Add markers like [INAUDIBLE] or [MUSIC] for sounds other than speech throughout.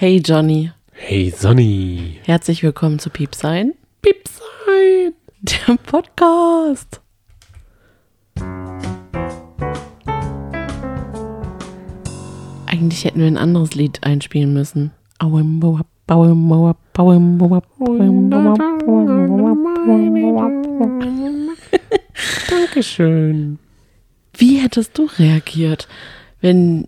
Hey Johnny, Hey Sonny. herzlich willkommen zu Piepsein, Piepsein. der Podcast. Eigentlich hätten wir ein anderes Lied einspielen müssen. Dankeschön. Wie hättest du reagiert, wenn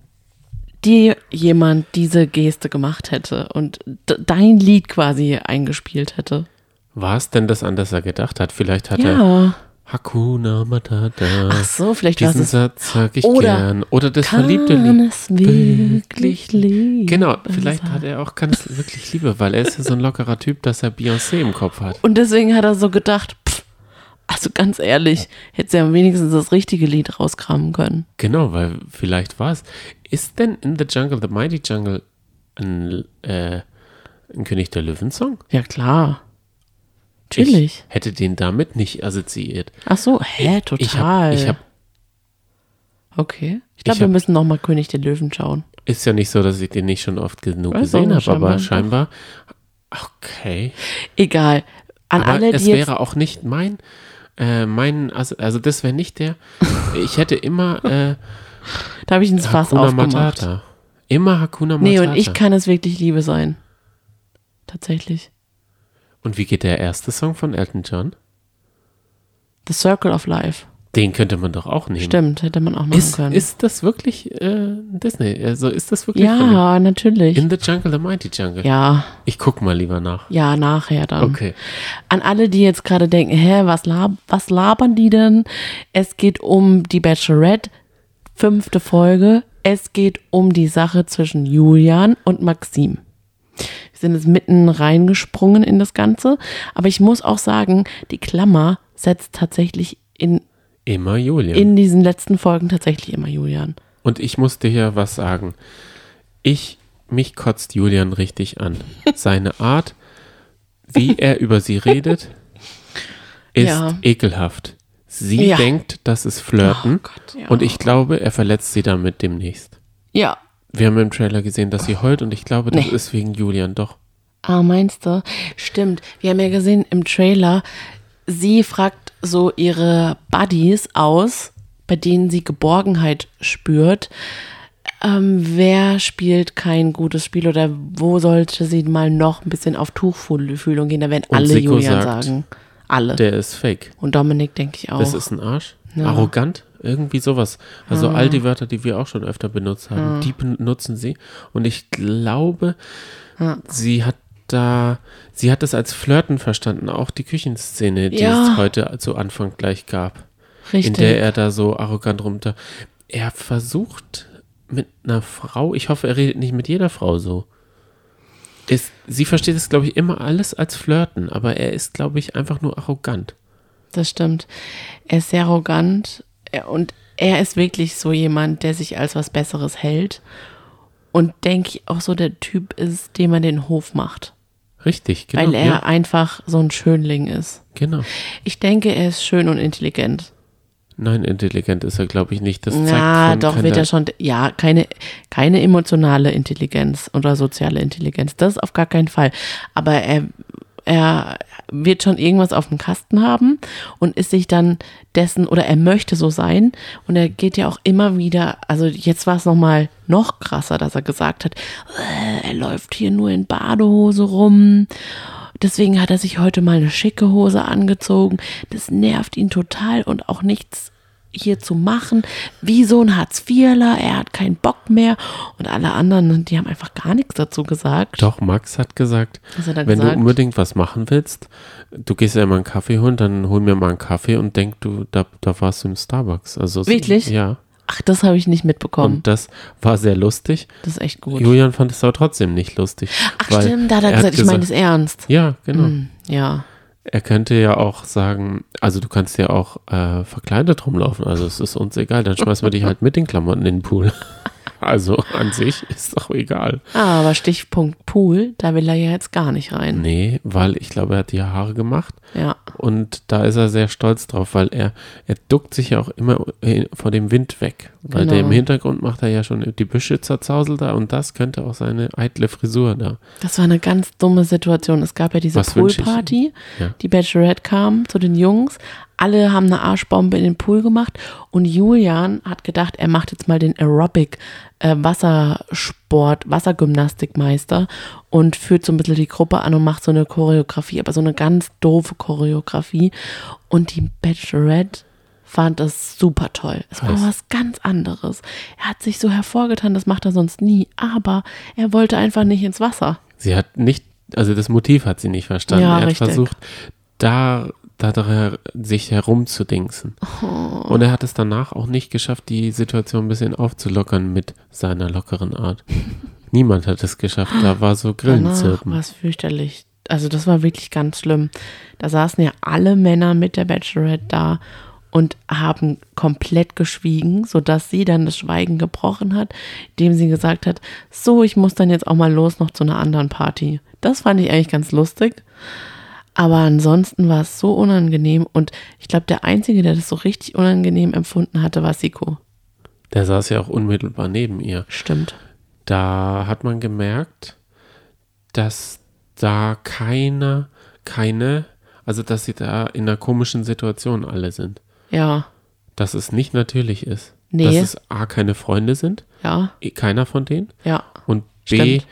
dir jemand diese Geste gemacht hätte und dein Lied quasi eingespielt hätte? War es denn das, an das er gedacht hat? Vielleicht hat er Ja. Hakuna Matata. Ach so, vielleicht Diesen es. Satz sag ich Oder gern. Oder das Kann verliebte Lied. es wirklich lieben? Genau, vielleicht hat er auch kann es wirklich Liebe, weil er ist ja so ein lockerer Typ, dass er Beyoncé im Kopf hat. Und deswegen hat er so gedacht, also ganz ehrlich, hätte sie ja wenigstens das richtige Lied rauskramen können. Genau, weil vielleicht war es. Ist denn In the Jungle, The Mighty Jungle ein, äh, ein König der Löwen-Song? Ja, klar. Natürlich. Ich hätte den damit nicht assoziiert. Ach so, hä, total. Ich habe ich hab okay. Ich glaube, wir hab- müssen noch mal König der Löwen schauen. Ist ja nicht so, dass ich den nicht schon oft genug Weiß gesehen habe, aber scheinbar. Okay. Egal. An Aber alle, es die jetzt, wäre auch nicht mein, äh, mein, also, also das wäre nicht der. Ich hätte immer [LAUGHS] äh, da habe ich ins Fass Hakuna aufgemacht. Matata. Immer Hakuna Matata. Nee, und ich kann es wirklich Liebe sein. Tatsächlich. Und wie geht der erste Song von Elton John? The Circle of Life. Den könnte man doch auch nehmen. Stimmt, hätte man auch machen Ist, können. ist das wirklich äh, Disney? Also ist das wirklich von ja, natürlich. In the Jungle, the Mighty Jungle? Ja, Ich guck mal lieber nach. ja, nachher dann. Okay. An alle, die jetzt gerade denken, hä, was, lab was labern die denn? Es geht um die Bachelorette, fünfte Folge. Es geht um die Sache zwischen Julian und Maxim. Wir sind jetzt mitten reingesprungen in das Ganze. Aber ich muss auch sagen, die Klammer setzt tatsächlich in, Immer Julian. in diesen letzten Folgen tatsächlich immer Julian. Und ich muss dir ja was sagen. Ich, mich kotzt Julian richtig an. Seine Art, wie [LAUGHS] er über sie redet, ist Ja. ekelhaft. Sie Ja. denkt, das ist Flirten. Oh Gott, ja. Und ich glaube, er verletzt sie damit demnächst. Ja. Wir haben im Trailer gesehen, dass sie heult und ich glaube, das Nee. ist wegen Julian doch. Ah, meinst du? Stimmt. Wir haben ja gesehen im Trailer, sie fragt so ihre Buddies aus, bei denen sie Geborgenheit spürt. Ähm, wer spielt kein gutes Spiel oder wo sollte sie mal noch ein bisschen auf Tuchfühlung gehen? Da werden Und alle Siko Julian sagt, sagen. Alle. Der ist fake. Und Dominik denke ich auch. Das ist ein Arsch. Ja. Arrogant. Irgendwie sowas. Also all die Wörter, die wir auch schon öfter benutzt haben, die benutzen sie. Und ich glaube, sie hat da, sie hat das als Flirten verstanden. Auch die Küchenszene, die Ja. es heute zu Anfang gleich gab. Richtig. In der er da so arrogant runter. Er versucht mit einer Frau, ich hoffe, er redet nicht mit jeder Frau so. Ist, sie versteht es, glaube ich, immer alles als Flirten, aber er ist, glaube ich, einfach nur arrogant. Das stimmt. Er ist sehr arrogant und er ist wirklich so jemand, der sich als was Besseres hält und denke ich auch so der Typ ist, dem man den Hof macht, Richtig, genau. weil er ja, einfach so ein Schönling ist. genau. Ich denke, er ist schön und intelligent. Nein, intelligent ist er, glaube ich, nicht. Das zeigt von doch keiner- wird er schon, ja, keine, keine emotionale Intelligenz oder soziale Intelligenz, das auf gar keinen Fall. Aber er, er wird schon irgendwas auf dem Kasten haben und ist sich dann dessen, oder er möchte so sein und er geht ja auch immer wieder, also jetzt war es nochmal noch krasser, dass er gesagt hat, äh, er läuft hier nur in Badehose rum. Deswegen hat er sich heute mal eine schicke Hose angezogen. Das nervt ihn total und auch nichts hier zu machen. Wie so ein Hartz-IVler, er hat keinen Bock mehr. Und alle anderen, die haben einfach gar nichts dazu gesagt. Doch, Max hat gesagt, hat wenn gesagt? du unbedingt was machen willst, du gehst ja immer einen Kaffee holen, dann hol mir mal einen Kaffee und denk du, da, da warst du im Starbucks. Also, so- Wirklich? Ja. Ach, das habe ich nicht mitbekommen. Und das war sehr lustig. das ist echt gut. Julian fand es aber trotzdem nicht lustig. Ach stimmt, da hat er, gesagt, ich meine das ernst. Ja, genau. Hm, ja. Er könnte ja auch sagen, also du kannst ja auch äh, verkleidet rumlaufen, also es ist uns egal, dann schmeißen wir dich halt mit den Klamotten in den Pool. [LAUGHS] Also an sich ist doch egal. Ah, aber Stichpunkt Pool, da will er ja jetzt gar nicht rein. Nee, weil ich glaube, er hat die Haare gemacht Ja. und da ist er sehr stolz drauf, weil er, er duckt sich ja auch immer vor dem Wind weg. Weil Genau. der im Hintergrund macht er ja schon die Büsche zerzauselt da und das könnte auch seine eitle Frisur da. Das war eine ganz dumme Situation. Es gab ja diese Poolparty. Ja. Die Bachelorette kam zu den Jungs. Alle haben eine Arschbombe in den Pool gemacht. Und Julian hat gedacht, er macht jetzt mal den Aerobic äh, Wassersport, Wassergymnastikmeister und führt so ein bisschen die Gruppe an und macht so eine Choreografie, aber so eine ganz doofe Choreografie. Und die Bachelorette fand das super toll. Es war Was? ganz anderes. Er hat sich so hervorgetan, das macht er sonst nie. Aber er wollte einfach nicht ins Wasser. Sie hat nicht, also das Motiv hat sie nicht verstanden. Ja, er hat richtig. versucht, da, da dr- sich herumzudingsen. Oh. Und er hat es danach auch nicht geschafft, die Situation ein bisschen aufzulockern mit seiner lockeren Art. [LAUGHS] Niemand hat es geschafft. Da war so Grillenzirpen. war es fürchterlich. Also das war wirklich ganz schlimm. Da saßen ja alle Männer mit der Bachelorette da und haben komplett geschwiegen, sodass sie dann das Schweigen gebrochen hat, indem sie gesagt hat, so, ich muss dann jetzt auch mal los noch zu einer anderen Party. Das fand ich eigentlich ganz lustig. Aber ansonsten war es so unangenehm und ich glaube, der Einzige, der das so richtig unangenehm empfunden hatte, war Siko. Der saß ja auch unmittelbar neben ihr. Stimmt. Da hat man gemerkt, dass da keiner, keine, also dass sie da in einer komischen Situation alle sind. Ja, Dass es nicht natürlich ist. Nee. Dass es A, keine Freunde sind, ja, eh, keiner von denen. ja. Und B, Stimmt.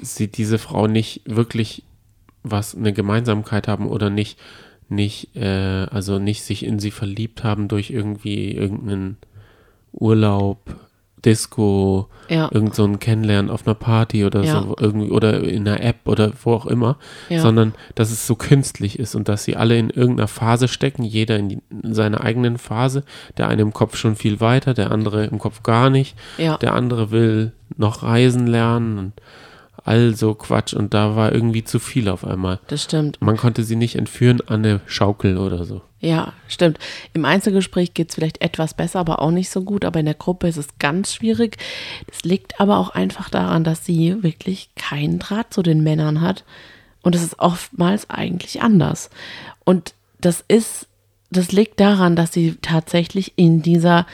sie diese Frau nicht wirklich was, eine Gemeinsamkeit haben oder nicht, nicht, äh, also nicht sich in sie verliebt haben durch irgendwie irgendeinen Urlaub, Disco, Ja. irgend so ein Kennenlernen auf einer Party oder Ja. so irgendwie oder in einer App oder wo auch immer, Ja. sondern dass es so künstlich ist und dass sie alle in irgendeiner Phase stecken, jeder in, die, in seiner eigenen Phase, der eine im Kopf schon viel weiter, der andere im Kopf gar nicht, der andere will noch reisen lernen und all so Quatsch und da war irgendwie zu viel auf einmal. Das stimmt. Man konnte sie nicht entführen an eine Schaukel oder so. Ja, stimmt. Im Einzelgespräch geht es vielleicht etwas besser, aber auch nicht so gut. Aber in der Gruppe ist es ganz schwierig. Das liegt aber auch einfach daran, dass sie wirklich keinen Draht zu den Männern hat. Und es ist oftmals eigentlich anders. Und das ist, das liegt daran, dass sie tatsächlich in dieser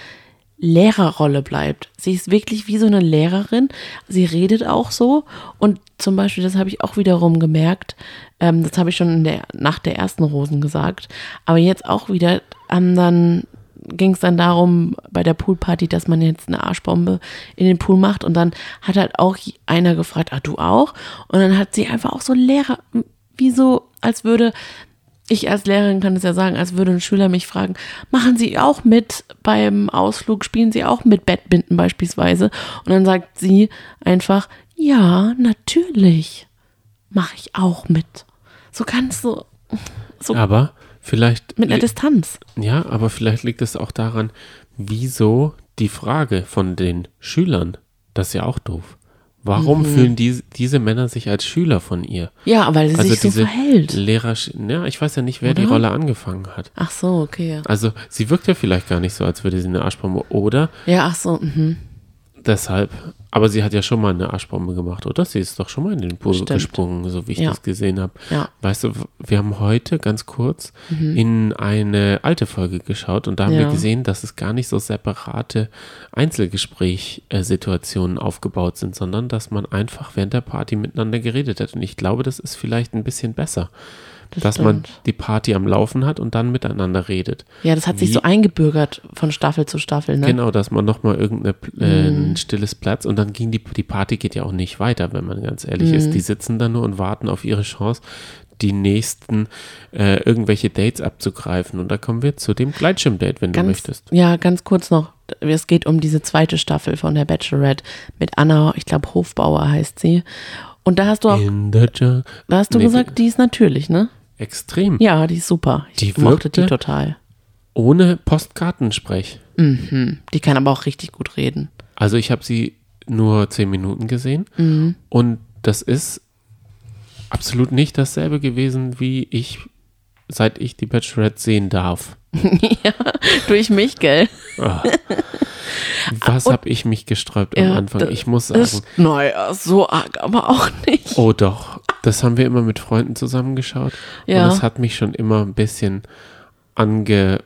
Lehrerrolle bleibt. Sie ist wirklich wie so eine Lehrerin. Sie redet auch so. Und zum Beispiel, das habe ich auch wiederum gemerkt, ähm, das habe ich schon der, nach der ersten Rosen gesagt, aber jetzt auch wieder, ähm, dann ging es dann darum, bei der Poolparty, dass man jetzt eine Arschbombe in den Pool macht und dann hat halt auch einer gefragt, ah, du auch? Und dann hat sie einfach auch so Lehrer, wie so, als würde, ich als Lehrerin kann es ja sagen, als würde ein Schüler mich fragen, machen Sie auch mit beim Ausflug, spielen Sie auch mit Badminton beispielsweise? Und dann sagt sie einfach, ja, natürlich, mache ich auch mit. So ganz so, so Aber vielleicht mit einer Distanz. Ja, aber vielleicht liegt es auch daran, wieso die Frage von den Schülern, das ist ja auch doof. Warum Mhm. fühlen die, diese Männer sich als Schüler von ihr? Ja, weil sie Also sich so verhält. Lehrer, ja, ich weiß ja nicht, wer die Oder? Rolle angefangen hat. Ach so, okay. Also sie wirkt ja vielleicht gar nicht so, als würde sie eine Arschbombe oder Ja, ach so, mhm. deshalb, aber sie hat ja schon mal eine Arschbombe gemacht, oder? Sie ist doch schon mal in den Pool Stimmt. gesprungen, so wie ich Ja. das gesehen habe. Ja. Weißt du, wir haben heute ganz kurz in eine alte Folge geschaut und da haben wir Mhm. Ja. gesehen, dass es gar nicht so separate Einzelgespräch-Situationen aufgebaut sind, sondern dass man einfach während der Party miteinander geredet hat. Und ich glaube, das ist vielleicht ein bisschen besser, Das dass man stimmt. die Party am Laufen hat und dann miteinander redet. Ja, das hat sich Wie- so eingebürgert von Staffel zu Staffel, ne? Genau, dass man nochmal irgendein äh, Mhm. ein stilles Platz und dann ging die, die Party geht ja auch nicht weiter, wenn man ganz ehrlich Mhm. ist. Die sitzen da nur und warten auf ihre Chance, die nächsten äh, irgendwelche Dates abzugreifen. Und da kommen wir zu dem Gleitschirmdate, wenn du Ganz, möchtest. Ja, ganz kurz noch. Es geht um diese zweite Staffel von der Bachelorette mit Anna, ich glaube Hofbauer heißt sie. Und da hast du auch, da hast du Nee, gesagt, die ist natürlich, ne? Extrem. Ja, die ist super. Ich Die mochte die total. Ohne Postkartensprech. Mhm. Die kann aber auch richtig gut reden. Also ich habe sie nur zehn Minuten gesehen Mhm. und das ist absolut nicht dasselbe gewesen, wie ich, seit ich die Bachelorette sehen darf. [LAUGHS] ja, durch mich, gell? Ah. Was habe ich mich gesträubt am Ja, Anfang? Ich muss sagen, Ist, naja, so arg, aber auch nicht. oh doch, das haben wir immer mit Freunden zusammengeschaut. Ja. Und das hat mich schon immer ein bisschen ange...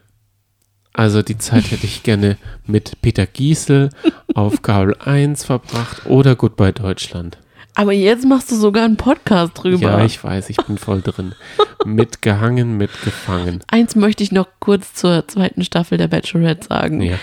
Also die Zeit hätte ich gerne mit Peter Giesel auf Kabel 1 verbracht oder Goodbye Deutschland. Aber jetzt machst du sogar einen Podcast drüber. Ja, ich weiß, ich bin voll drin. [LAUGHS] mitgehangen, mitgefangen. Eins möchte ich noch kurz zur zweiten Staffel der Bachelorette sagen. Ja.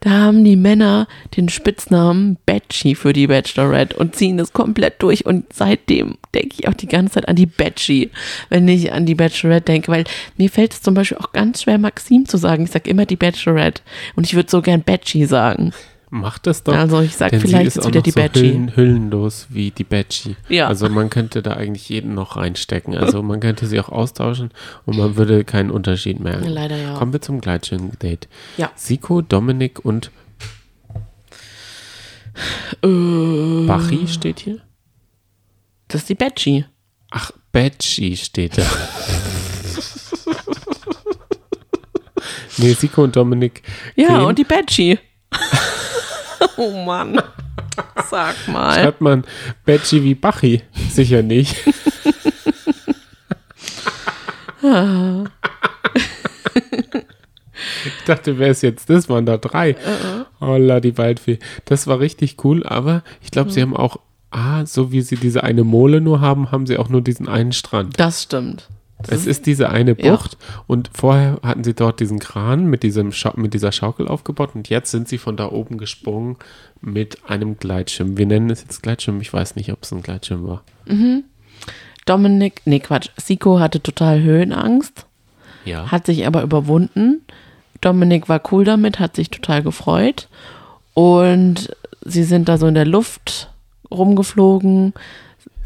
Da haben die Männer den Spitznamen Batchy für die Bachelorette und ziehen das komplett durch. Und seitdem denke ich auch die ganze Zeit an die Batchy, wenn ich an die Bachelorette denke. Weil mir fällt es zum Beispiel auch ganz schwer, Maxim zu sagen. Ich sage immer die Bachelorette. Und ich würde so gern Batchy sagen. Macht das doch. Also ich sag denn vielleicht sie ist auch wieder noch die so. Hüllen, hüllenlos wie die Batchy. Ja. Also man könnte da eigentlich jeden noch reinstecken. Also man könnte sie auch austauschen und man würde keinen Unterschied merken. Leider ja. Kommen wir zum Gleitschirm-Date. Ja. Siko, Dominik und Äh, Bachi steht hier. das ist die Batchy. Ach, Batchy steht da. [LAUGHS] nee, Siko und Dominik. Ja, gehen. und die Batchy. [LAUGHS] [LAUGHS] oh Mann. Sag mal. Schreibt man Batchy wie Bachi? Sicher nicht. [LAUGHS] ich dachte, wer ist jetzt das? Waren da drei. Holla, die Waldfee. Das war richtig cool, aber ich glaube, sie haben auch, ah, so wie sie diese eine Mole nur haben, haben sie auch nur diesen einen Strand. Das stimmt. Es ist diese eine Ja. Bucht und vorher hatten sie dort diesen Kran mit, diesem Schau mit dieser Schaukel aufgebaut und jetzt sind sie von da oben gesprungen mit einem Gleitschirm. Wir nennen es jetzt Gleitschirm, ich weiß nicht, ob es ein Gleitschirm war. Dominik, nee Quatsch, Siko hatte total Höhenangst, Ja. hat sich aber überwunden. Dominik war cool damit, hat sich total gefreut. Und sie sind da so in der Luft rumgeflogen.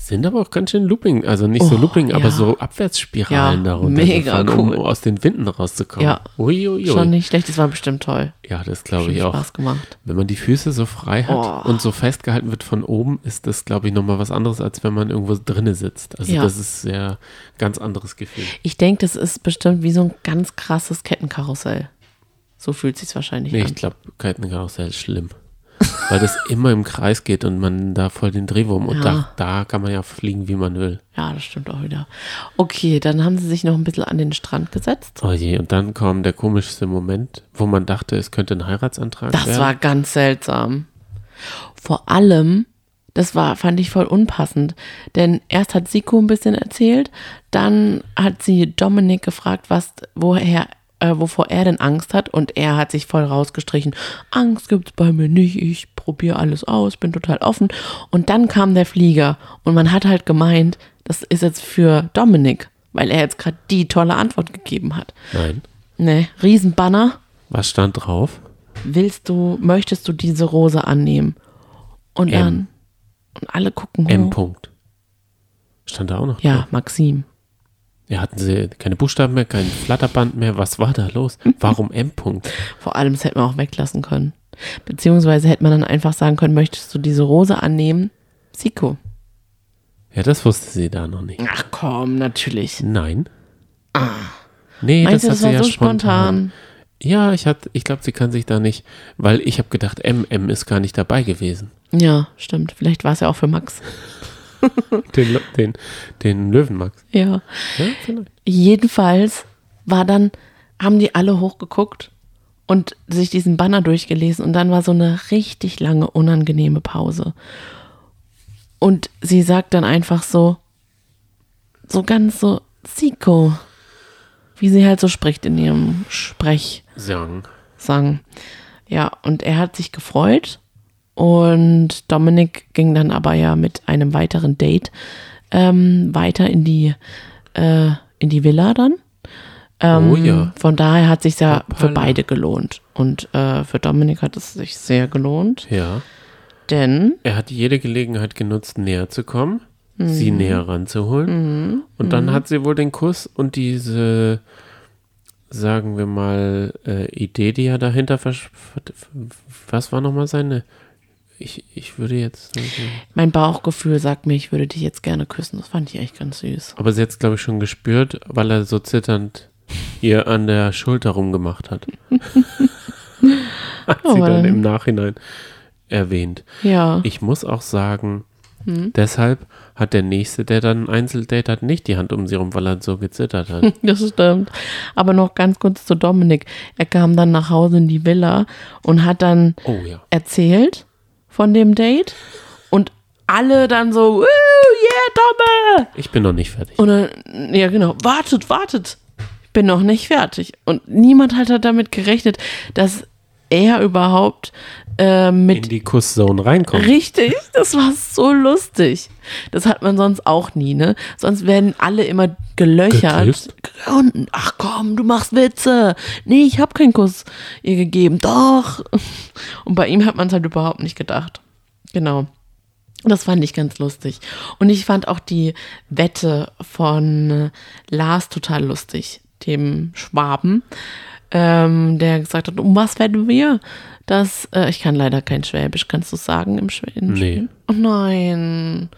Sind aber auch ganz schön Looping, also nicht so Oh, Looping, aber ja. so Abwärtsspiralen Ja, darunter mega gefahren, um cool. aus den Winden rauszukommen. Ja. Uiuiui. Schon nicht schlecht, das war bestimmt toll. Ja, das glaube ich auch. Spaß gemacht. Wenn man die Füße so frei hat Oh. und so festgehalten wird von oben, ist das, glaube ich, nochmal was anderes, als wenn man irgendwo drinne sitzt. Also Ja. das ist sehr ganz anderes Gefühl. Ich denke, das ist bestimmt wie so ein ganz krasses Kettenkarussell. So fühlt sich wahrscheinlich Nee, an. ich glaube, Kitenkarassell ist schlimm. Weil das immer im Kreis geht und man da voll den Drehwurm und Ja. da, da kann man ja fliegen, wie man will. Ja, das stimmt auch wieder. Okay, dann haben sie sich noch ein bisschen an den Strand gesetzt. Oh je, und dann kam der komischste Moment, wo man dachte, es könnte ein Heiratsantrag Das werden. war ganz seltsam. Vor allem, das war, fand ich voll unpassend. Denn erst hat Siko ein bisschen erzählt, dann hat sie Dominik gefragt, was, woher, äh, wovor er denn Angst hat. Und er hat sich voll rausgestrichen. Angst gibt's bei mir nicht. Ich probiere alles aus, bin total offen. Und dann kam der Flieger. Und man hat halt gemeint, das ist jetzt für Dominik, weil er jetzt gerade die tolle Antwort gegeben hat. Nein. Ne, Riesenbanner Was stand drauf? willst du, möchtest du diese Rose annehmen? Und M. dann, und alle gucken M. Punkt. Stand da auch noch Ja, drauf? Maxim. Ja, hatten sie keine Buchstaben mehr, kein Flatterband mehr. Was war da los? Warum M. Punkt? Vor allem, das hätte man auch weglassen können. Beziehungsweise hätte man dann einfach sagen können, möchtest du diese Rose annehmen? Siko. Ja, das wusste sie da noch nicht. Ach komm, natürlich. Nein. Nee, Ah. Meinst du, das das hat sie war ja so spontan. spontan? Ja, ich, hat- ich glaube, sie kann sich da nicht, weil ich habe gedacht, MM ist gar nicht dabei gewesen. Ja, stimmt. Vielleicht war es ja auch für Max. [LAUGHS] [LAUGHS] Den, den, den Löwenmax. Ja. Ja, vielleicht. Jedenfalls war dann, haben die alle hochgeguckt und sich diesen Banner durchgelesen und dann war so eine richtig lange, unangenehme Pause. Und sie sagt dann einfach so, so ganz so, Siko, wie sie halt so spricht in ihrem Sprechsang. Sang. Ja, und er hat sich gefreut und Dominik ging dann aber ja mit einem weiteren Date ähm, weiter in die, äh, in die Villa dann. Ähm, Oh ja. Von daher hat sich ja für Hoppala. beide gelohnt. Und äh, für Dominik hat es sich sehr gelohnt, Ja. denn Er hat jede Gelegenheit genutzt, näher zu kommen, sie näher ranzuholen. Und dann hat sie wohl den Kuss und diese, sagen wir mal, äh, Idee, die er dahinter versch... Was war nochmal seine... Ich, ich würde jetzt... sagen- mein Bauchgefühl sagt mir, ich würde dich jetzt gerne küssen. Das fand ich echt ganz süß. Aber sie hat es, glaube ich, schon gespürt, weil er so zitternd ihr an der Schulter rumgemacht hat. [LAUGHS] hat Oh, sie dann im Nachhinein erwähnt. Ja. Ich muss auch sagen, Hm? deshalb hat der Nächste, der dann ein Einzeldate hat, nicht die Hand um sie rum, weil er so gezittert hat. [LAUGHS] Das stimmt. Aber noch ganz kurz zu Dominik. Er kam dann nach Hause in die Villa und hat dann Oh ja. erzählt von dem Date und alle dann so, "Woo, yeah, Domme! Ich bin noch nicht fertig. Und dann, ja genau, wartet, wartet. Ich bin noch nicht fertig. Und niemand hat halt damit gerechnet, dass er überhaupt äh, In mit die Kusszone reinkommt. Richtig, das war so lustig. Das hat man sonst auch nie, ne? Sonst werden alle immer gelöchert. Geküsst? Und, ach komm, du machst Witze. Nee, ich habe keinen Kuss ihr gegeben. Doch. Und bei ihm hat man es halt überhaupt nicht gedacht. Genau. Das fand ich ganz lustig. Und ich fand auch die Wette von Lars total lustig, dem Schwaben, ähm, der gesagt hat, um was wetten wir? Das, äh, ich kann leider kein Schwäbisch, kannst du sagen im Schwäbisch? Nee. Oh nein.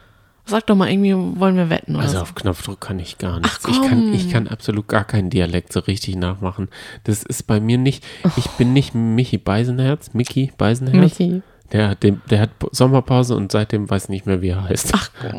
Sag doch mal, irgendwie wollen wir wetten oder Also so. auf Knopfdruck kann ich gar nichts. Ach, ich, kann, ich kann absolut gar keinen Dialekt so richtig nachmachen. Das ist bei mir nicht, ich bin nicht Michi Beisenherz, Mickey Beisenherz. Michi. Der, hat den, der hat Sommerpause und seitdem weiß ich nicht mehr, wie er heißt.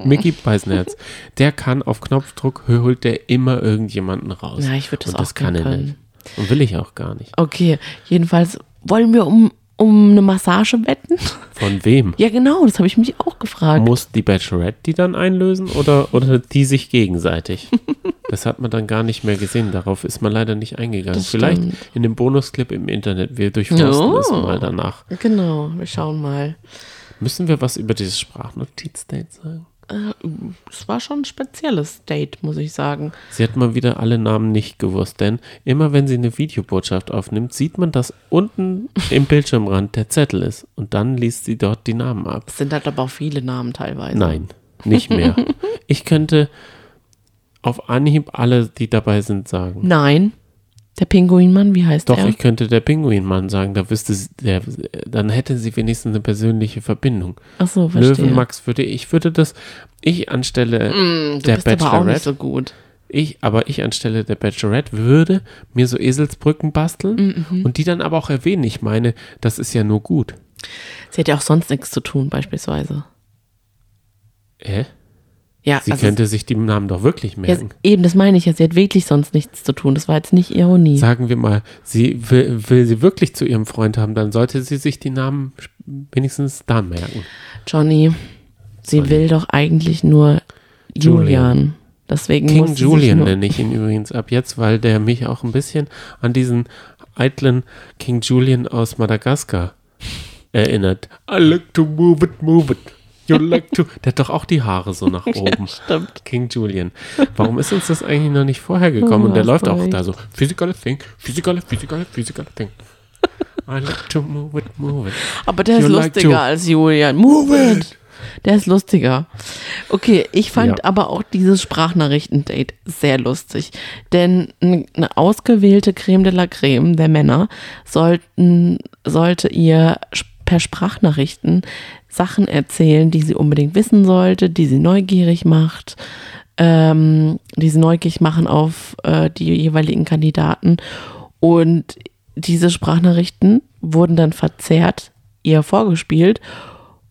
Mickey Beisenherz. Der kann auf Knopfdruck, holt der immer irgendjemanden raus. Ja, ich würde das und auch das kann er können. nicht. Und will ich auch gar nicht. Okay, jedenfalls wollen wir um, um eine Massage wetten? Von wem? Ja, genau, das habe ich mich auch gefragt. Muss die Bachelorette die dann einlösen oder, oder die sich gegenseitig? [LAUGHS] Das hat man dann gar nicht mehr gesehen. Darauf ist man leider nicht eingegangen. Das Vielleicht stimmt. in dem Bonusclip im Internet. Wir durchforsten Ja. es mal danach. Genau, wir schauen mal. Müssen wir was über dieses Sprachnotiz-Date sagen? Äh, Es war schon ein spezielles Date, muss ich sagen. Sie hat mal wieder alle Namen nicht gewusst, denn immer wenn sie eine Videobotschaft aufnimmt, sieht man, dass unten im [LAUGHS] Bildschirmrand der Zettel ist. Und dann liest sie dort die Namen ab. Es sind halt aber auch viele Namen teilweise. Nein, nicht mehr. [LAUGHS] Ich könnte auf Anhieb alle, die dabei sind, sagen. Nein. Der Pinguinmann, wie heißt Doch, der? ich könnte der Pinguinmann sagen, da wüsste sie, der, dann hätte sie wenigstens eine persönliche Verbindung. Ach so, verstehe. Löwenmax würde ich würde das, ich anstelle Mm, du der bist aber auch nicht Bachelorette, so gut. ich, aber ich anstelle der Bachelorette würde mir so Eselsbrücken basteln Mhm. und die dann aber auch erwähnen. Ich meine, das ist ja nur gut. Sie hat ja auch sonst nichts zu tun, beispielsweise. Hä? Ja, Sie also, könnte sich die Namen doch wirklich ja, merken. eben, das meine ich ja. Sie hat wirklich sonst nichts zu tun. Das war jetzt nicht Ironie. Sagen wir mal, sie will, will sie wirklich zu ihrem Freund haben, dann sollte sie sich die Namen wenigstens da merken. Johnny, sie Johnny. will doch eigentlich nur Julian. Julian. Deswegen King muss Julian nenne ich ihn übrigens ab jetzt, weil der mich auch ein bisschen an diesen eitlen King Julian aus Madagaskar erinnert. I like to move it, move it. You like to. Der hat doch auch die Haare so nach [LAUGHS] oben. Stimmt. King Julian. Warum ist uns das eigentlich noch nicht vorher gekommen? Und der läuft auch recht. da so. Physical thing, physical, physical, physical thing. I like to move it, move it. Aber der ist You like lustiger als Julian. Move it! Der ist lustiger. Okay, ich fand Ja. aber auch dieses Sprachnachrichtendate sehr lustig. Denn eine ausgewählte Creme de la Creme der Männer sollten, sollte ihr sch- per Sprachnachrichten Sachen erzählen, die sie unbedingt wissen sollte, die sie neugierig macht, ähm, die sie neugierig machen auf äh, die jeweiligen Kandidaten. Und diese Sprachnachrichten wurden dann verzerrt, ihr vorgespielt.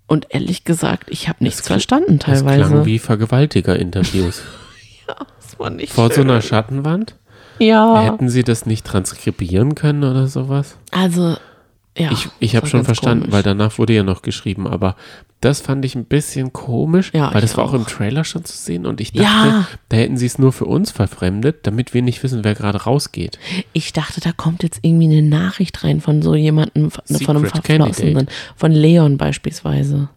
Und ehrlich gesagt, ich habe nichts kl- verstanden Das teilweise. klang wie Vergewaltiger-Interviews. [LAUGHS] das war nicht Vor so schön. einer Schattenwand? Ja, Hätten sie das nicht transkribieren können oder sowas? also, ja. ich ich habe schon verstanden, komisch. weil danach wurde ja noch geschrieben, aber das fand ich ein bisschen komisch, Ja, weil das war auch. auch. im Trailer schon zu sehen und ich dachte, Ja. da hätten sie es nur für uns verfremdet, damit wir nicht wissen, wer gerade rausgeht. Ich dachte, da kommt jetzt irgendwie eine Nachricht rein von so jemandem, von von einem Secret Verflossenen. Von Leon beispielsweise.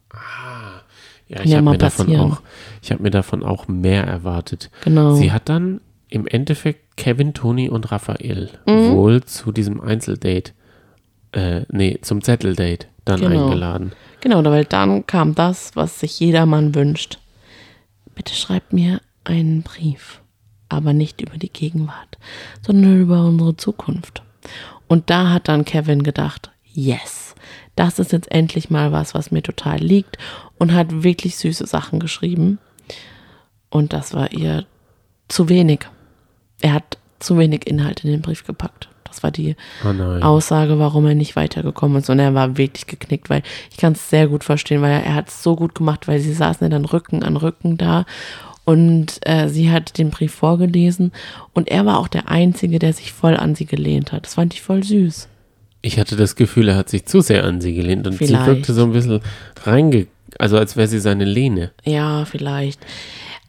Ja, Kann ich ja habe mir davon auch, ich habe mir davon auch mehr erwartet. Genau. Sie hat dann im Endeffekt Kevin, Toni und Raphael Mhm. wohl zu diesem Einzeldate, äh, nee, zum Zetteldate dann Genau. eingeladen. Genau, weil dann kam das, was sich jeder Mann wünscht. Bitte schreibt mir einen Brief, aber nicht über die Gegenwart, sondern über unsere Zukunft. Und da hat dann Kevin gedacht, yes, das ist jetzt endlich mal was, was mir total liegt und hat wirklich süße Sachen geschrieben. Und das war ihr zu wenig. Er hat zu wenig Inhalt in den Brief gepackt. Das war die Oh. Aussage, warum er nicht weitergekommen ist. Und er war wirklich geknickt, weil ich kann es sehr gut verstehen, weil er hat es so gut gemacht, weil sie saßen ja dann Rücken an Rücken da und äh, sie hat den Brief vorgelesen und er war auch der Einzige, der sich voll an sie gelehnt hat. Das fand ich voll süß. Ich hatte das Gefühl, er hat sich zu sehr an sie gelehnt und Vielleicht. sie wirkte so ein bisschen reinge... Also als wäre sie seine Lehne. Ja, vielleicht.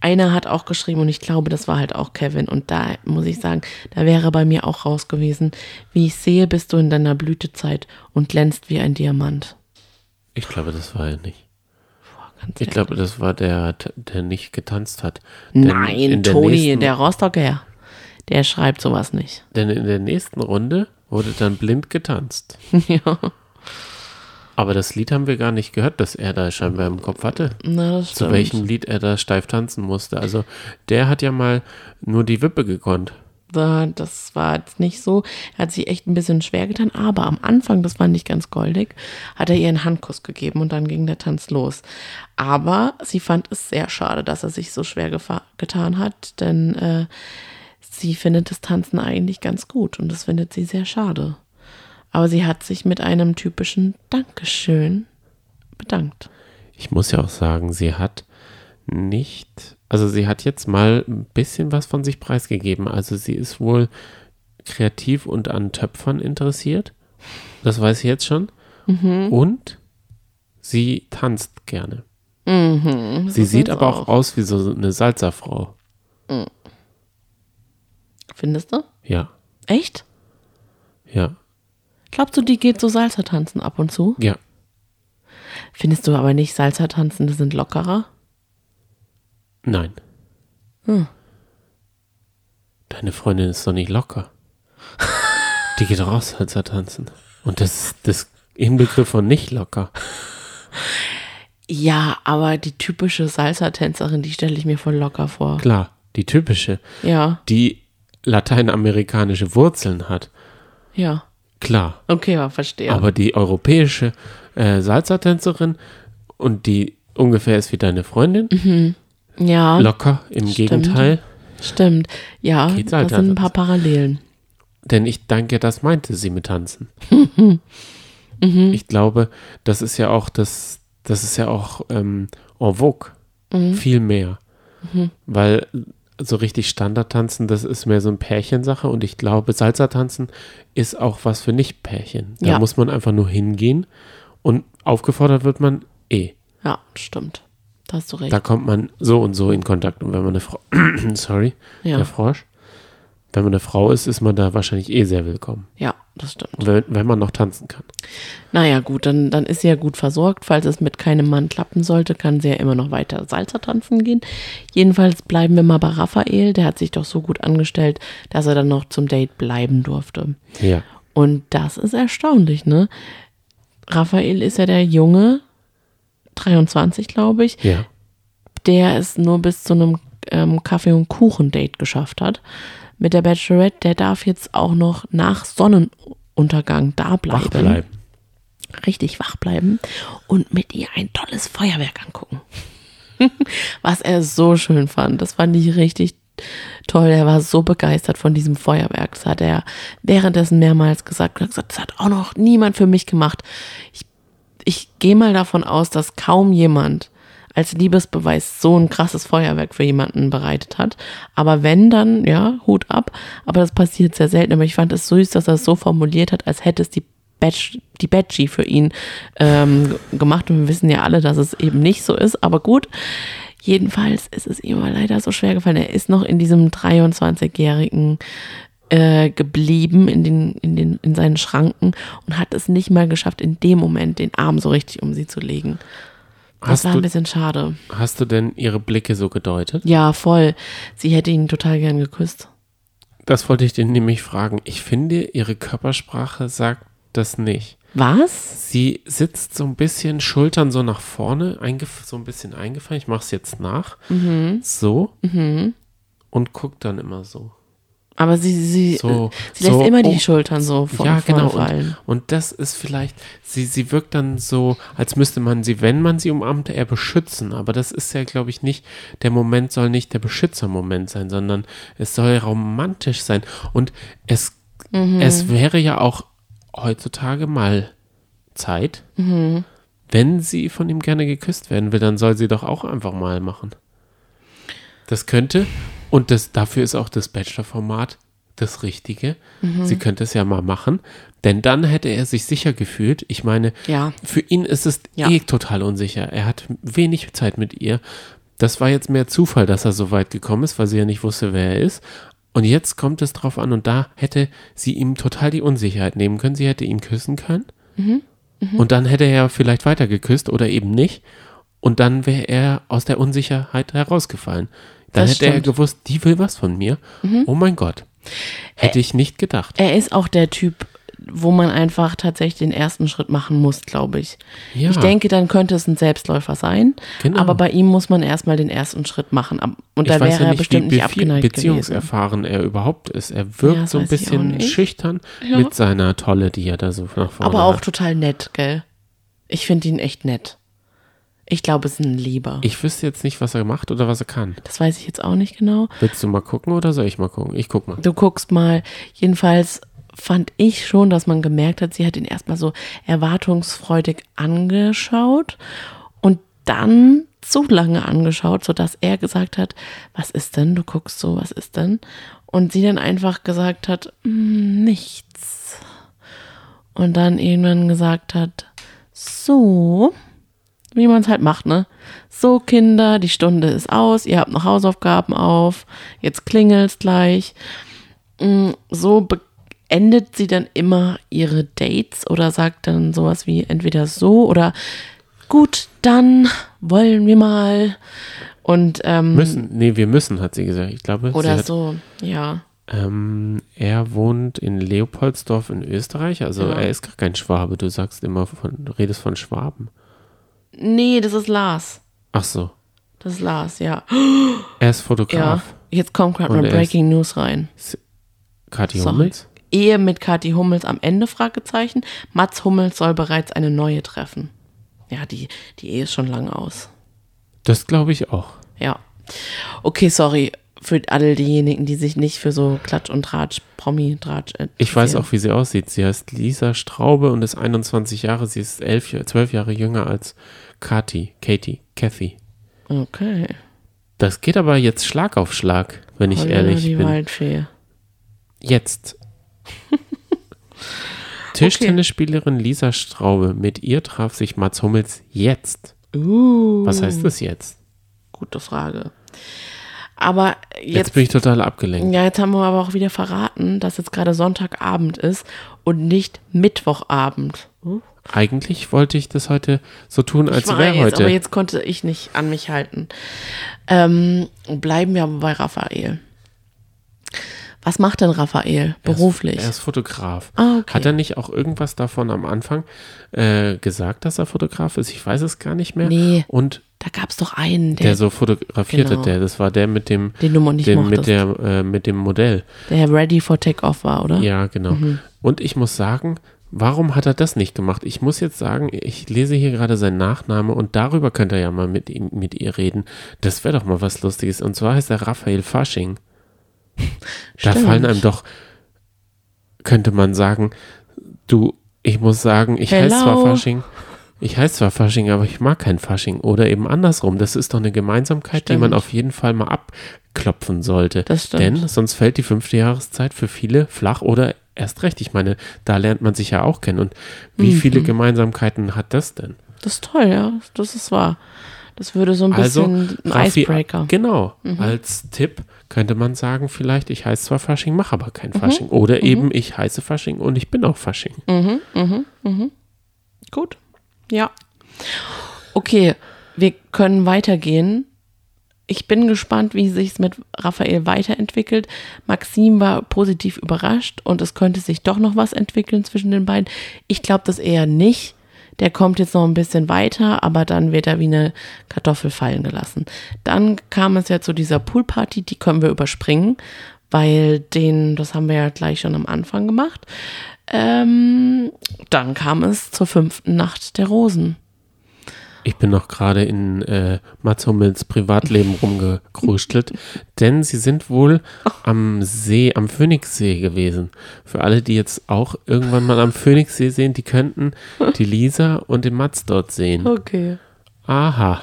Einer hat auch geschrieben und ich glaube, das war halt auch Kevin. Und da muss ich sagen, da wäre bei mir auch raus gewesen, wie ich sehe, bist du in deiner Blütezeit und glänzt wie ein Diamant. Ich glaube, das war er nicht. Boah, Ich glaube, das war der, der nicht getanzt hat. Denn Nein, der Toni, nächsten- der Rostocker, der schreibt sowas nicht. Denn in der nächsten Runde wurde dann blind getanzt. [LAUGHS] ja, Aber das Lied haben wir gar nicht gehört, das er da scheinbar im Kopf hatte. na, das Zu welchem Lied er da steif tanzen musste. Also der hat ja mal nur die Wippe gekonnt. Da, das war jetzt nicht so. Er hat sich echt ein bisschen schwer getan, aber am Anfang, das fand ich ganz goldig, hat er ihr einen Handkuss gegeben und dann ging der Tanz los. Aber sie fand es sehr schade, dass er sich so schwer getan hat, denn äh, sie findet das Tanzen eigentlich ganz gut und das findet sie sehr schade. Aber sie hat sich mit einem typischen Dankeschön bedankt. Ich muss ja auch sagen, sie hat nicht, also sie hat jetzt mal ein bisschen was von sich preisgegeben. Also sie ist wohl kreativ und an Töpfern interessiert. Das weiß ich jetzt schon. Mhm. Und sie tanzt gerne. Mhm, Sie sieht aber auch aus wie so eine Salzerfrau. Findest du? Ja, Echt? ja, Glaubst du, die geht so Salsa tanzen ab und zu? ja. Findest du aber nicht, Salsa-Tanzende sind lockerer? Nein. Hm. Deine Freundin ist doch nicht locker. Die geht raus, Salsa tanzen. Und das ist das Inbegriff von nicht locker. Ja, aber die typische Salsa-Tänzerin, die stelle ich mir voll locker vor. Klar, die typische, Ja, die lateinamerikanische Wurzeln hat. ja. Klar. Okay, ja, verstehe. Aber die europäische äh, Salsa-Tänzerin und die ungefähr ist wie deine Freundin, ja, locker im Mhm. Stimmt. Gegenteil. stimmt. Ja, Geht da Salsa sind ein paar. Parallelen. Denn ich denke, das meinte sie mit Tanzen. [LAUGHS] Mhm. Ich glaube, das ist ja auch das, das ist ja auch ähm, en vogue. Mhm. Viel mehr. Weil so richtig Standardtanzen, das ist mehr so ein Pärchensache und ich glaube, Salsa-Tanzen ist auch was für Nicht-Pärchen. Da Ja. muss man einfach nur hingehen und aufgefordert wird man eh. Ja, stimmt. Da hast du recht. Da kommt man so und so in Kontakt. Und wenn man eine Frau, [CLEARS THROAT] sorry, ja. der Frosch, wenn man eine Frau ist, ist man da wahrscheinlich eh sehr willkommen. ja, das stimmt. Wenn, wenn man noch tanzen kann. Naja, gut, dann, dann ist sie ja gut versorgt. Falls es mit keinem Mann klappen sollte, kann sie ja immer noch weiter Salsa tanzen gehen. Jedenfalls bleiben wir mal bei Raphael. Der hat sich doch so gut angestellt, dass er dann noch zum Date bleiben durfte. Ja. Und das ist erstaunlich, ne? Raphael ist ja der Junge, 23, glaube ich, Ja. der es nur bis zu einem ähm, Kaffee- und Kuchen-Date geschafft hat. Mit der Bachelorette, der darf jetzt auch noch nach Sonnenuntergang da bleiben. Wach bleiben. Richtig wach bleiben und mit ihr ein tolles Feuerwerk angucken. [LAUGHS] Was er so schön fand. Das fand ich richtig toll. Er war so begeistert von diesem Feuerwerk. Das hat er währenddessen mehrmals gesagt. Er hat gesagt, das hat auch noch niemand für mich gemacht. Ich, ich gehe mal davon aus, dass kaum jemand als Liebesbeweis so ein krasses Feuerwerk für jemanden bereitet hat. Aber wenn, dann, ja, Hut ab. Aber das passiert sehr selten. Aber ich fand es süß, dass er es so formuliert hat, als hätte es die Batch, die Batchy für ihn ähm, gemacht. Und wir wissen ja alle, dass es eben nicht so ist. Aber gut, jedenfalls ist es ihm leider so schwer gefallen. Er ist noch in diesem 23-jährigen äh, geblieben in, den, in, den, in seinen Schranken und hat es nicht mal geschafft, in dem Moment den Arm so richtig um sie zu legen. Das Hast war du, ein bisschen schade. hast du denn ihre Blicke so gedeutet? Ja, voll. Sie hätte ihn total gern geküsst. Das wollte ich dir nämlich fragen. Ich finde, ihre Körpersprache sagt das nicht. Was? Sie sitzt so ein bisschen, Schultern so nach vorne, so ein bisschen eingefallen. Ich mache es jetzt nach. Mhm. So. Und guckt dann immer so. Aber sie, sie, So, sie lässt so, immer die oh, Schultern so von ja, genau. fallen. Und, und das ist vielleicht, sie, sie wirkt dann so, als müsste man sie, wenn man sie umarmt, eher beschützen. Aber das ist ja, glaube ich, nicht, der Moment soll nicht der Beschützermoment sein, sondern es soll romantisch sein. Und es, Mhm. es wäre ja auch heutzutage mal Zeit, Mhm. wenn sie von ihm gerne geküsst werden will, dann soll sie doch auch einfach mal machen. Das könnte, und das, dafür ist auch das Bachelor-Format das Richtige. Mhm. Sie könnte es ja mal machen, denn dann hätte er sich sicher gefühlt. Ich meine, Ja. für ihn ist es Ja. eh total unsicher. Er hat wenig Zeit mit ihr. Das war jetzt mehr Zufall, dass er so weit gekommen ist, weil sie ja nicht wusste, wer er ist. Und jetzt kommt es drauf an und da hätte sie ihm total die Unsicherheit nehmen können. Sie hätte ihn küssen können. Mhm. Und dann hätte er vielleicht weiter geküsst oder eben nicht. Und dann wäre er aus der Unsicherheit herausgefallen. Dann Das hätte er stimmt. Mhm. gewusst, die will was von mir. Oh mein Gott. Hätte ich nicht gedacht. Er ist auch der Typ, wo man einfach tatsächlich den ersten Schritt machen muss, glaube ich. Ja. Ich denke, dann könnte es ein Selbstläufer sein. Genau. Aber bei ihm muss man erstmal den ersten Schritt machen. Und da ich weiß wäre ja er nicht, bestimmt wie nicht abgeneigt gewesen. beziehungserfahren er überhaupt ist. Er wirkt Ja, so ein bisschen schüchtern Ja. mit seiner Tolle, die er da so nach vorne Aber auch hat. total nett, gell? Ich finde ihn echt nett. Ich glaube, es ist ein Lieber. Ich wüsste jetzt nicht, was er macht oder was er kann. das weiß ich jetzt auch nicht genau. Willst du mal gucken oder soll ich mal gucken? Ich guck mal. Du guckst mal. Jedenfalls fand ich schon, dass man gemerkt hat, sie hat ihn erstmal so erwartungsfreudig angeschaut und dann zu lange angeschaut, sodass er gesagt hat, was ist denn? Du guckst so, was ist denn? Und sie dann einfach gesagt hat, "Mm, nichts. Und dann irgendwann gesagt hat, so, wie man es halt macht, ne? So, Kinder, die Stunde ist aus, ihr habt noch Hausaufgaben auf, jetzt klingelt's gleich. Mm, So beendet sie dann immer ihre Dates oder sagt dann sowas wie entweder so oder gut, dann wollen wir mal. Und ähm, Müssen, nee, wir müssen, hat sie gesagt. Ich glaube, oder hat, so, ja. ähm, er wohnt in Leopoldsdorf in Österreich. Also Ja. er ist gar kein Schwabe. Du sagst immer von, du redest von Schwaben. Nee, das ist Lars. Ach so. Das ist Lars, ja. [GASPS] Er ist Ja. Fotograf. Jetzt kommt gerade mal Breaking News rein. Kathi. Hummels. Ehe mit Kathi Hummels am Ende, Fragezeichen. Mats Hummels soll bereits eine neue treffen. Ja, die, die Ehe ist schon lange aus. Das glaube ich auch. Ja. Okay, sorry für alle diejenigen, die sich nicht für so Klatsch und Tratsch, Promi-Tratsch Ich weiß auch, wie sie aussieht. Sie heißt Lisa Straube und ist 21 Jahre. Sie ist 11, Jahr- 12 Jahre jünger als Kathi, Katie, Kathy. Okay. Das geht aber jetzt Schlag auf Schlag, wenn ich Holla, ehrlich die bin. Waldfee. Jetzt. [LAUGHS] Tischtennisspielerin Lisa Straube. Mit ihr traf sich Mats Hummels jetzt. Uh, Was heißt das jetzt? gute Frage. Aber Jetzt, jetzt, bin ich total abgelenkt. ja, jetzt haben wir aber auch wieder verraten, dass jetzt gerade Sonntagabend ist und nicht Mittwochabend. Eigentlich wollte ich das heute so tun, als wäre heute. aber jetzt konnte ich nicht an mich halten. Ähm, bleiben wir aber bei Raphael. Was macht denn Raphael beruflich? Er ist Fotograf. Ah, okay. Hat er nicht auch irgendwas davon am Anfang äh, gesagt, dass er Fotograf ist? Ich weiß es gar nicht mehr. Nee. Und da gab es doch einen, der, der so fotografierte, Genau. der, das war der mit dem, den du nicht den, mit, der, äh, mit dem Modell. der ready for take-off war, oder? Ja, genau. Mhm. Und ich muss sagen, warum hat er das nicht gemacht? Ich muss jetzt sagen, ich lese hier gerade seinen Nachname und darüber könnte er ja mal mit, ihm, mit ihr reden. Das wäre doch mal was Lustiges. Und zwar heißt er Raphael Fasching. Da Stimmt. fallen einem doch, könnte man sagen, du, ich muss sagen, ich heiße zwar. Fasching, ich heiße zwar Fasching, aber ich mag kein Fasching. Oder eben andersrum. Das ist doch eine Gemeinsamkeit, die man Stimmt. auf jeden Fall mal abklopfen sollte. Das stimmt. Denn sonst fällt die fünfte Jahreszeit für viele flach oder erst recht. Ich meine, da lernt man sich ja auch kennen. Und wie Mhm. viele Gemeinsamkeiten hat das denn? Das ist toll, ja. Das ist wahr. Das würde so ein Also, bisschen ein Raffi- Icebreaker. Mhm. Genau. Als Tipp könnte man sagen, vielleicht, ich heiße zwar Fasching, mache aber kein Mhm. Fasching. Oder eben, ich heiße Fasching und ich bin auch Fasching. Gut. Ja. Okay, wir können weitergehen. Ich bin gespannt, wie sich es mit Raphael weiterentwickelt. Maxim war positiv überrascht und es könnte sich doch noch was entwickeln zwischen den beiden. Ich glaube das eher nicht. Der kommt jetzt noch ein bisschen weiter, aber dann wird er wie eine Kartoffel fallen gelassen. Dann kam es ja zu dieser Poolparty, die können wir überspringen, weil den, das haben wir ja gleich schon am Anfang gemacht. Ähm, dann kam es zur fünften Nacht der Rosen. Ich bin noch gerade in äh, Mats Hummels Privatleben rumgekruschtelt, [LAUGHS] denn sie sind wohl am See, am Phoenixsee gewesen. Für alle, die jetzt auch irgendwann mal am Phoenixsee sehen, die könnten [LAUGHS] die Lisa und den Mats dort sehen. Okay. Aha.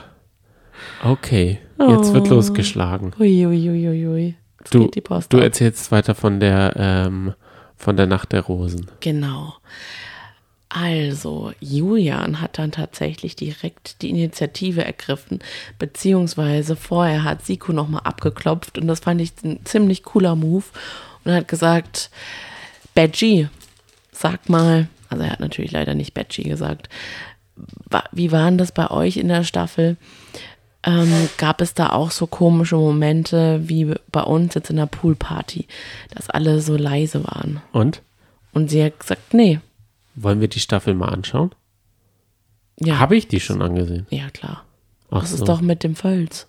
Okay, jetzt wird Oh. losgeschlagen. Uiuiuiui. Du, geht die Post du ab. erzählst weiter von der, ähm, von der Nacht der Rosen. Genau. Also, Julian hat dann tatsächlich direkt die Initiative ergriffen, beziehungsweise vorher hat Siku nochmal abgeklopft und das fand ich ein ziemlich cooler Move und hat gesagt, Badgie, sag mal, also er hat natürlich leider nicht Badgie gesagt, wie waren das bei euch in der Staffel? Ähm, gab es da auch so komische Momente wie bei uns jetzt in der Poolparty, dass alle so leise waren? Und? Und sie hat gesagt, nee. Wollen wir die Staffel mal anschauen? Ja, Habe ich die schon angesehen? ja klar. Ach Das so. ist doch mit dem Völz.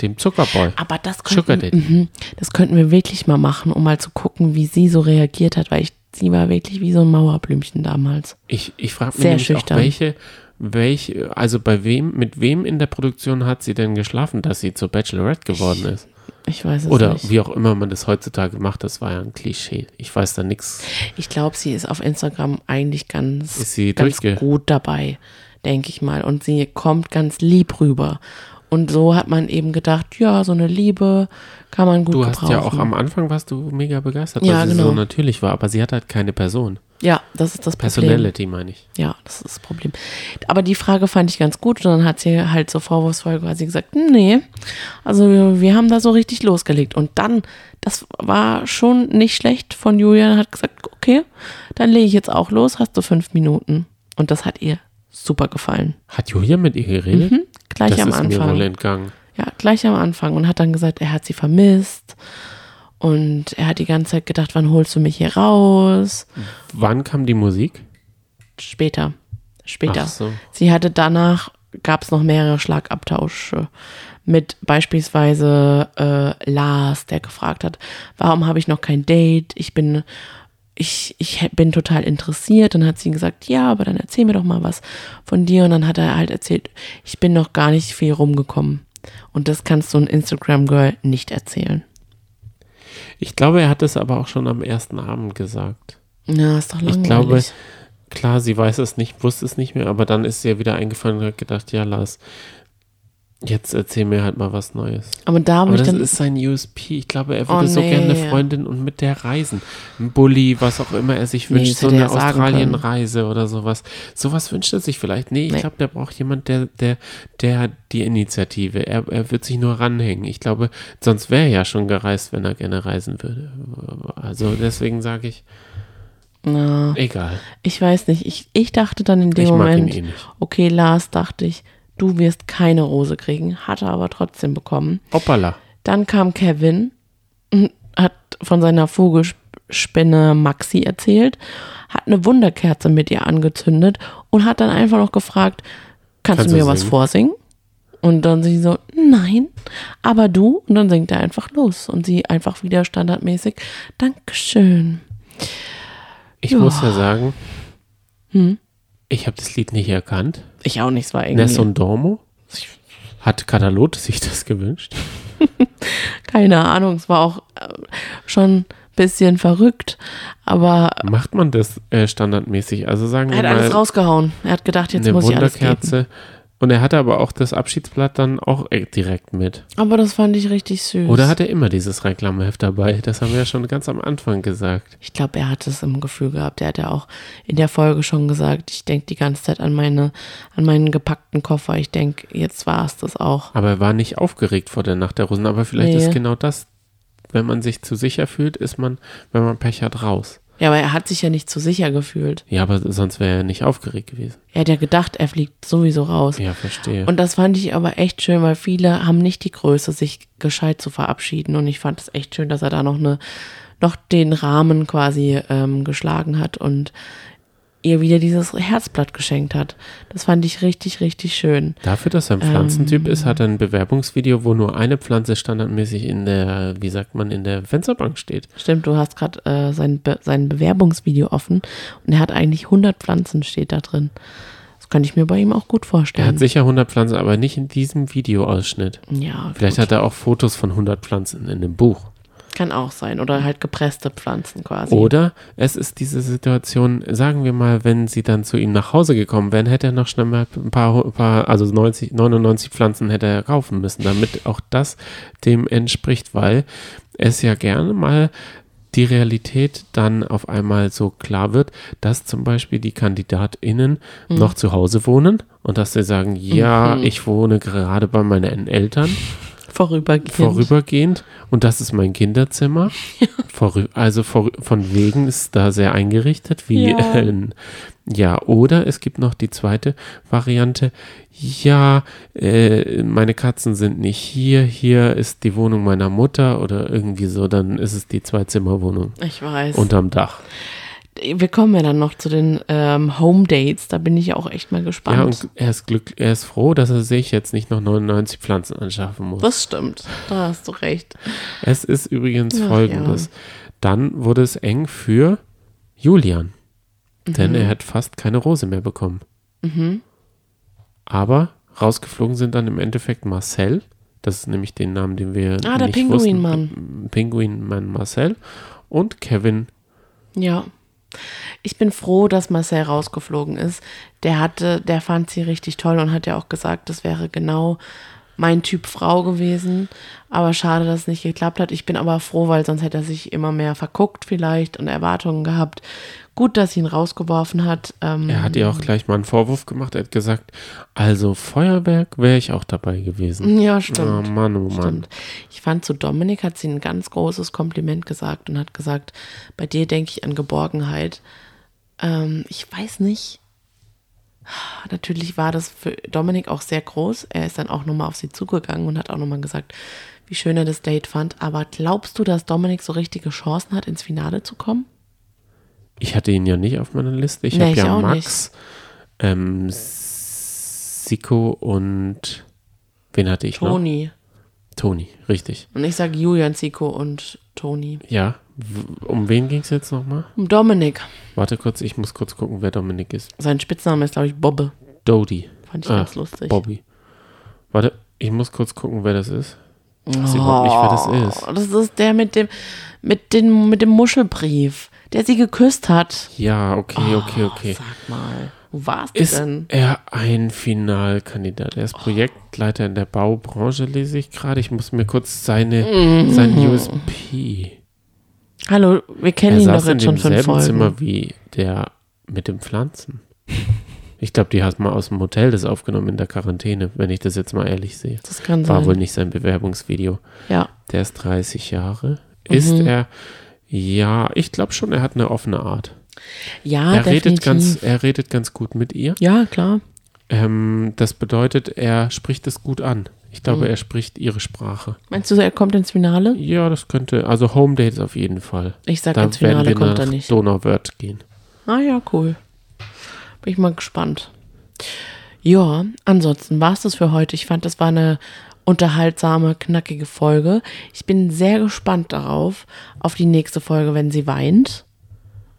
Dem Zuckerboy. Aber das könnten, mhm, das könnten wir wirklich mal machen, um mal zu gucken, wie sie so reagiert hat, weil ich, sie war wirklich wie so ein Mauerblümchen damals. Ich, ich frage mich Sehr schüchtern. auch, welche, welche, also bei wem, mit wem in der Produktion hat sie denn geschlafen, dass sie zur Bachelorette geworden ist? Ich weiß es Oder nicht. wie auch immer man das heutzutage macht, das war ja ein Klischee. Ich weiß da nichts. Ich glaube, sie ist auf Instagram eigentlich ganz, Ist sie ganz gut dabei, denke ich mal. Und sie kommt ganz lieb rüber. Und so hat man eben gedacht, ja, so eine Liebe kann man gut Du hast gebrauchen. ja auch am Anfang warst du mega begeistert, Ja, weil sie genau. so natürlich war, aber sie hat halt keine Person. Ja, das ist das Problem. Personality meine ich. Ja, das ist das Problem. Aber die Frage fand ich ganz gut und dann hat sie halt so vorwurfsvoll quasi gesagt, nee, also wir, wir haben da so richtig losgelegt. Und dann, das war schon nicht schlecht von Julian, hat gesagt, okay, dann lege ich jetzt auch los, hast du fünf Minuten. Und das hat ihr super gefallen. Hat Julia mit ihr geredet? Mhm, gleich das am ist mir wohl Anfang. entgangen. Ja, gleich am Anfang und hat dann gesagt, er hat sie vermisst. Und er hat die ganze Zeit gedacht, wann holst du mich hier raus? Wann kam die Musik? Später. Später. Ach so. Sie hatte danach, gab es noch mehrere Schlagabtausche mit beispielsweise äh, Lars, der gefragt hat, warum habe ich noch kein Date? Ich bin, ich, ich bin total interessiert. Dann hat sie gesagt, ja, aber dann erzähl mir doch mal was von dir. Und dann hat er halt erzählt, ich bin noch gar nicht viel rumgekommen. Und das kannst du ein Instagram-Girl nicht erzählen. Ich glaube, er hat es aber auch schon am ersten Abend gesagt. Ja, ist doch langweilig. Ich glaube, klar, sie weiß es nicht, wusste es nicht mehr, aber dann ist ihr wieder eingefallen und hat gedacht, ja, Lars, jetzt erzähl mir halt mal was Neues. aber da Aber das dann, ist sein USP. Ich glaube, er Oh, würde so nee. gerne eine Freundin und mit der reisen. Ein Bulli, was auch immer er sich Nee, wünscht, das so eine. Australienreise oder sowas. Sowas wünscht er sich vielleicht. Nee, ich Nee. glaube, der braucht jemand, der, der, der hat die Initiative. Er, er wird sich nur ranhängen. Ich glaube, sonst wäre er ja schon gereist, wenn er gerne reisen würde. Also deswegen sage ich, na, egal. ich weiß nicht, ich, ich dachte dann in dem Ich Moment, eh nicht. okay, Lars, dachte ich, du wirst keine Rose kriegen, hat er aber trotzdem bekommen. Hoppala. Dann kam Kevin, hat von seiner Vogelspinne Maxi erzählt, hat eine Wunderkerze mit ihr angezündet und hat dann einfach noch gefragt, kannst, Kannst du mir was singen? vorsingen? Und dann sie so, nein, aber du? Und dann singt er einfach los. Und sie einfach wieder standardmäßig, Dankeschön. Ich Ja. muss ja sagen, Hm? ich habe das Lied nicht erkannt. Ich auch nicht, es war irgendwie, Nessun Dormo. Hat Katalot sich das gewünscht? [LAUGHS] keine Ahnung, es war auch äh, schon ein bisschen verrückt, aber Macht man das äh, standardmäßig? Also sagen er wir hat alles mal rausgehauen. Er hat gedacht, jetzt muss ich alles geben. Und er hatte aber auch das Abschiedsblatt dann auch äh, direkt mit. Aber das fand ich richtig süß. Oder hat er immer dieses Reklameheft dabei? Das haben wir ja schon ganz am Anfang gesagt. Ich glaube, er hat es im Gefühl gehabt. Er hat ja auch in der Folge schon gesagt, ich denke die ganze Zeit an meine, an meinen gepackten Koffer. Ich denke, jetzt war es das auch. Aber er war nicht aufgeregt vor der Nacht der Rosen. Aber vielleicht Nee. ist genau das, wenn man sich zu sicher fühlt, ist man, wenn man Pech hat, raus. Ja, aber er hat sich ja nicht zu sicher gefühlt. Ja, aber sonst wäre er nicht aufgeregt gewesen. Er hat ja gedacht, er fliegt sowieso raus. Ja, verstehe. Und das fand ich aber echt schön, weil viele haben nicht die Größe, sich gescheit zu verabschieden. Und ich fand es echt schön, dass er da noch eine, noch den Rahmen quasi ähm, geschlagen hat. Und ihr wieder dieses Herzblatt geschenkt hat. Das fand ich richtig, richtig schön. Dafür, dass er ein Pflanzentyp ist, hat er ein Bewerbungsvideo, wo nur eine Pflanze standardmäßig in der, wie sagt man, in der Fensterbank steht. Stimmt, du hast gerade äh, sein, Be sein Bewerbungsvideo offen und er hat eigentlich 100 Pflanzen steht da drin. Das kann ich mir bei ihm auch gut Er vorstellen. hat sicher 100 Pflanzen, aber nicht in diesem Videoausschnitt. ja, Vielleicht gut. hat er auch Fotos von 100 Pflanzen in dem Buch. Kann auch sein. Oder halt gepresste Pflanzen quasi. Oder es ist diese Situation, sagen wir mal, wenn sie dann zu ihm nach Hause gekommen wären, hätte er noch schnell mal ein paar, ein paar also 90, 99 Pflanzen hätte er kaufen müssen, damit auch das dem entspricht, weil es ja gerne mal die Realität dann auf einmal so klar wird, dass zum Beispiel die KandidatInnen noch zu Hause wohnen und dass sie sagen, ja, ich wohne gerade bei meinen Eltern Vorübergehend. vorübergehend und das ist mein Kinderzimmer. [LAUGHS] Vorü also vor, von wegen ist da sehr eingerichtet, wie Ja. ja. Äh, ja, oder es gibt noch die zweite Variante. Ja, äh, meine Katzen sind nicht hier, hier ist die Wohnung meiner Mutter oder irgendwie so, dann ist es die Zweizimmerwohnung Ich weiß. unterm Dach. Wir kommen ja dann noch zu den ähm, Home Dates. Da bin ich auch echt mal gespannt. Ja, und er ist glück, er ist froh, dass er sich jetzt nicht noch 99 Pflanzen anschaffen muss. das stimmt. Da hast du recht. Es ist übrigens Ach, folgendes. Dann wurde es eng für Julian. Denn er hat fast keine Rose mehr bekommen. Aber rausgeflogen sind dann im Endeffekt Marcel. Das ist nämlich den Namen, den wir Ah, der nicht Pinguinmann. wussten. Pinguinmann Marcel. Und Kevin. Ja. Ich bin froh, dass Marcel rausgeflogen ist. Der hatte, der fand sie richtig toll und hat ja auch gesagt, das wäre genau mein Typ Frau gewesen. Aber schade, dass es nicht geklappt hat. Ich bin aber froh, weil sonst hätte er sich immer mehr verguckt vielleicht und Erwartungen gehabt. Gut, dass sie ihn rausgeworfen hat. Ähm, Er hat ihr auch gleich mal einen Vorwurf gemacht. Er hat gesagt, also Feuerwerk wäre ich auch dabei gewesen. ja, stimmt. Oh Mann, oh Mann. Stimmt. Ich fand zu Dominik hat sie ein ganz großes Kompliment gesagt und hat gesagt, bei dir denke ich an Geborgenheit. Ähm, ich weiß nicht. Natürlich war das für Dominik auch sehr groß. Er ist dann auch nochmal auf sie zugegangen und hat auch nochmal gesagt, wie schön er das Date fand. Aber glaubst du, dass Dominik so richtige Chancen hat, ins Finale zu kommen? Ich hatte ihn ja nicht auf meiner Liste. Ich Nee, habe ja auch Max, ähm, Siko und wen hatte ich noch? Toni. Toni, richtig. Und ich sage Julian, Zico und Toni. Ja, um wen ging es jetzt nochmal? Und Dominik. Warte kurz, ich muss kurz gucken, wer Dominik ist. Sein Spitzname ist, glaube ich, Bobbe. Dodie. Fand ich Ah, ganz lustig. Bobby. Warte, ich muss kurz gucken, wer das ist. Ich weiß überhaupt nicht, wer das ist. Oh, Das ist der mit dem, mit dem, mit dem Muschelbrief, der sie geküsst hat. Ja, okay, okay, okay. Sag mal, wo warst du Ist denn? er ein Finalkandidat? Er ist Projektleiter in der Baubranche, lese ich gerade. Ich muss mir kurz seine, Mhm. sein USP. Hallo, wir kennen Er ihn doch jetzt schon demselben Folgen. Zimmer wie der mit den Pflanzen. Ich glaube, die hat mal aus dem Hotel das aufgenommen in der Quarantäne, wenn ich das jetzt mal ehrlich sehe. Das kann War sein. wohl nicht sein Bewerbungsvideo. Ja, Der ist 30 Jahre. Ist Mhm. er, ja, ich glaube schon, er hat eine offene Art. Ja, er, definitiv. redet ganz, er redet ganz gut mit ihr. ja, klar. Ähm, das bedeutet, er spricht es gut an. Ich Mhm. glaube, er spricht ihre Sprache. Meinst du, er kommt ins Finale? Ja, das könnte, also Home Dates auf jeden Fall. Ich sag, Da ins Finale wir kommt er nicht. Donauwörth gehen. Ah ja, cool. Bin ich mal gespannt. Ja, ansonsten war es das für heute. Ich fand, das war eine unterhaltsame, knackige Folge. Ich bin sehr gespannt darauf, auf die nächste Folge, wenn sie weint.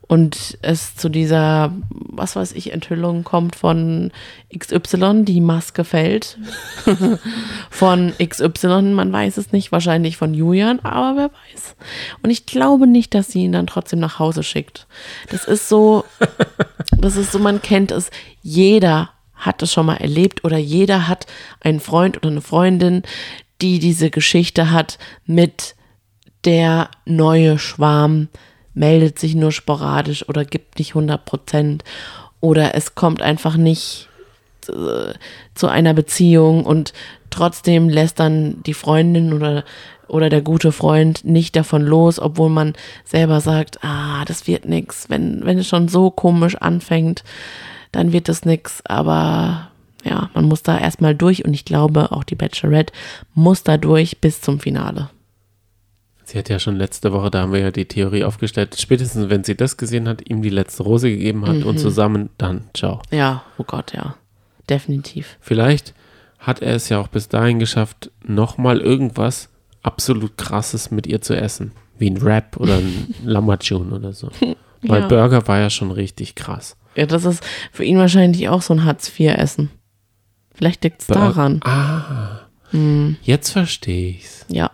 Und es zu dieser, was weiß ich, Enthüllung kommt von XY, die Maske fällt. [LAUGHS] von XY, man weiß es nicht, wahrscheinlich von Julian, aber wer weiß. Und ich glaube nicht, dass sie ihn dann trotzdem nach Hause schickt. Das ist so, das ist so, man kennt es. Jeder hat es schon mal erlebt oder jeder hat einen Freund oder eine Freundin, die diese Geschichte hat mit der neue Schwarm meldet sich nur sporadisch oder gibt nicht 100 Prozent oder es kommt einfach nicht äh, zu einer Beziehung und trotzdem lässt dann die Freundin oder, oder der gute Freund nicht davon los, obwohl man selber sagt, ah, das wird nix. Wenn, wenn es schon so komisch anfängt, dann wird es nix. Aber ja, man muss da erstmal durch und ich glaube, auch die Bachelorette muss da durch bis zum Finale. Sie hat ja schon letzte Woche, da haben wir ja die Theorie aufgestellt, spätestens wenn sie das gesehen hat, ihm die letzte Rose gegeben hat und zusammen dann, ciao. Ja, oh Gott, ja. Definitiv. Vielleicht hat er es ja auch bis dahin geschafft, nochmal irgendwas absolut krasses mit ihr zu essen. Wie ein Rap oder ein [LAUGHS] Lamachun oder so. Weil Ja. Burger war ja schon richtig krass. Ja, das ist für ihn wahrscheinlich auch so ein Hartz-IV-Essen. Vielleicht liegt es daran. Ah, Hm, jetzt verstehe ich's. ja.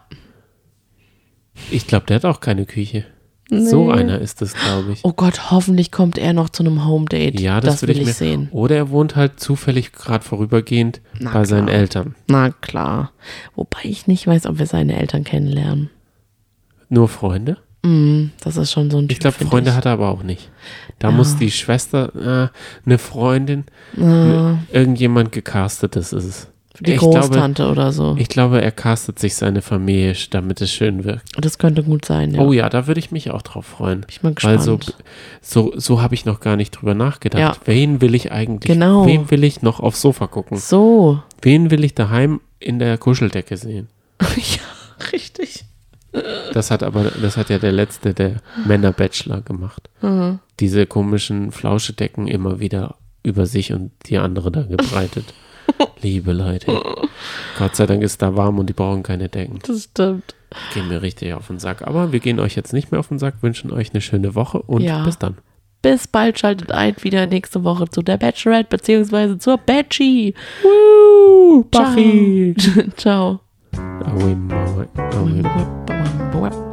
Ich glaube, der hat auch keine Küche. So Nee. einer ist es, glaube ich. Oh Gott, hoffentlich kommt er noch zu einem Home-Date. Ja, das, will will ich, mir. sehen. Oder er wohnt halt zufällig gerade vorübergehend Na bei seinen klar. Eltern. Na klar. Wobei ich nicht weiß, ob wir seine Eltern kennenlernen. Nur Freunde? Mm, das ist schon so ein Typ. Ich glaube, Freunde ich. hat er aber auch nicht. Da Ja. muss die Schwester, äh, eine Freundin, Äh, ne, irgendjemand gecastetes ist es. Die ich glaube- Großtante oder so. Ich glaube, er castet sich seine Familie, damit es schön wirkt. das könnte gut sein, ja. Oh ja, da würde ich mich auch drauf freuen. Bin ich Weil gespannt. so, so, so habe ich noch gar nicht drüber nachgedacht. Ja. Wen will ich eigentlich, Genau. wen will ich noch aufs Sofa gucken? so. Wen will ich daheim in der Kuscheldecke sehen? [LAUGHS] ja, richtig. Das hat aber, das hat ja der letzte, der Männer-Bachelor gemacht. Mhm. Diese komischen Flauschedecken immer wieder über sich und die andere da gebreitet. [LAUGHS] [LAUGHS] Liebe Leute. Gott sei Dank ist da warm und die brauchen keine Decken. Das stimmt. Gehen mir richtig auf den Sack. Aber wir gehen euch jetzt nicht mehr auf den Sack, wünschen euch eine schöne Woche und Ja. bis dann. Bis bald, schaltet ein wieder nächste Woche zu der Bachelorette beziehungsweise zur Batchie. Woo, Ciao. [LAUGHS] Ciao. Ciao.